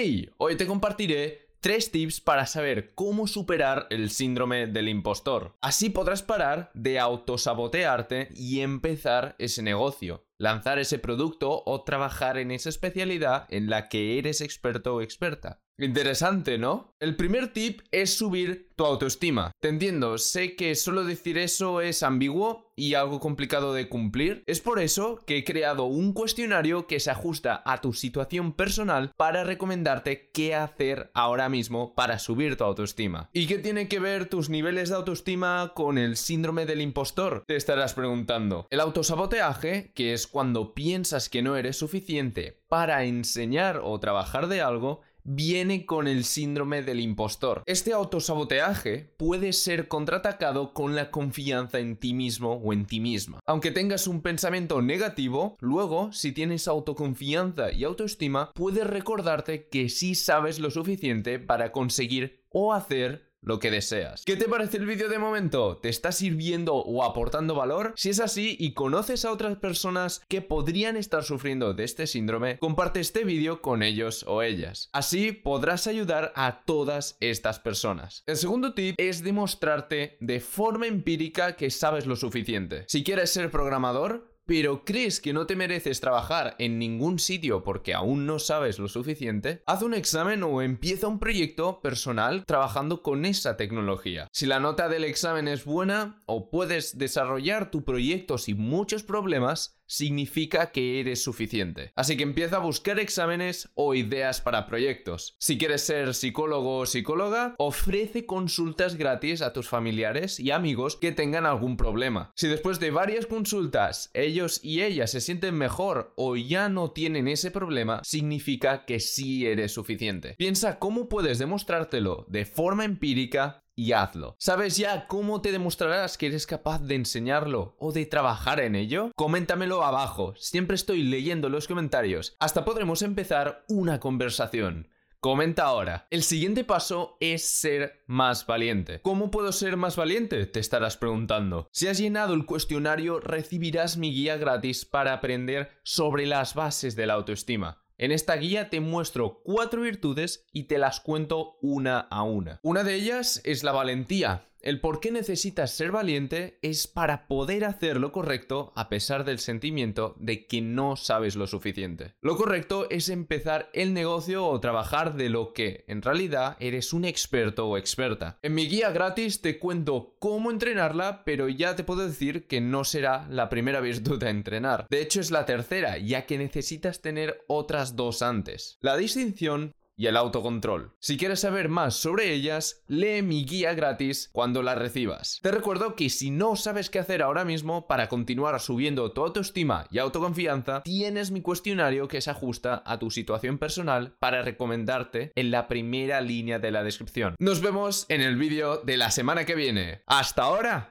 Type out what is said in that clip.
¡Hey! Hoy te compartiré tres tips para saber cómo superar el síndrome del impostor. Así podrás parar de autosabotearte y empezar ese negocio, lanzar ese producto o trabajar en esa especialidad en la que eres experto o experta. Interesante, ¿no? El primer tip es subir tu autoestima. Te entiendo, sé que solo decir eso es ambiguo y algo complicado de cumplir. Es por eso que he creado un cuestionario que se ajusta a tu situación personal para recomendarte qué hacer ahora mismo para subir tu autoestima. ¿Y qué tiene que ver tus niveles de autoestima con el síndrome del impostor? Te estarás preguntando. El autosaboteaje, que es cuando piensas que no eres suficiente para enseñar o trabajar de algo, viene con el síndrome del impostor. Este autosaboteaje puede ser contraatacado con la confianza en ti mismo o en ti misma. Aunque tengas un pensamiento negativo, luego, si tienes autoconfianza y autoestima, puedes recordarte que sí sabes lo suficiente para conseguir o hacer lo que deseas. ¿Qué te parece el vídeo de momento? ¿Te está sirviendo o aportando valor? Si es así y conoces a otras personas que podrían estar sufriendo de este síndrome, comparte este vídeo con ellos o ellas. Así podrás ayudar a todas estas personas. El segundo tip es demostrarte de forma empírica que sabes lo suficiente. Si quieres ser programador, pero crees que no te mereces trabajar en ningún sitio porque aún no sabes lo suficiente, haz un examen o empieza un proyecto personal trabajando con esa tecnología. Si la nota del examen es buena o puedes desarrollar tu proyecto sin muchos problemas, significa que eres suficiente. Así que empieza a buscar exámenes o ideas para proyectos. Si quieres ser psicólogo o psicóloga, ofrece consultas gratis a tus familiares y amigos que tengan algún problema. Si después de varias consultas ellos y ellas se sienten mejor o ya no tienen ese problema, significa que sí eres suficiente. Piensa cómo puedes demostrártelo de forma empírica y hazlo. ¿Sabes ya cómo te demostrarás que eres capaz de enseñarlo o de trabajar en ello? Coméntamelo abajo, siempre estoy leyendo los comentarios. Hasta podremos empezar una conversación. Comenta ahora. El siguiente paso es ser más valiente. ¿Cómo puedo ser más valiente? Te estarás preguntando. Si has llenado el cuestionario, recibirás mi guía gratis para aprender sobre las bases de la autoestima. En esta guía te muestro cuatro virtudes y te las cuento una a una. Una de ellas es la valentía. El por qué necesitas ser valiente es para poder hacer lo correcto a pesar del sentimiento de que no sabes lo suficiente. Lo correcto es empezar el negocio o trabajar de lo que en realidad eres un experto o experta. En mi guía gratis te cuento cómo entrenarla, pero ya te puedo decir que no será la primera virtud a entrenar. De hecho es la tercera, ya que necesitas tener otras dos antes. La distinción y el autocontrol. Si quieres saber más sobre ellas, lee mi guía gratis cuando la recibas. Te recuerdo que si no sabes qué hacer ahora mismo para continuar subiendo tu autoestima y autoconfianza, tienes mi cuestionario que se ajusta a tu situación personal para recomendarte en la primera línea de la descripción. Nos vemos en el vídeo de la semana que viene. ¡Hasta ahora!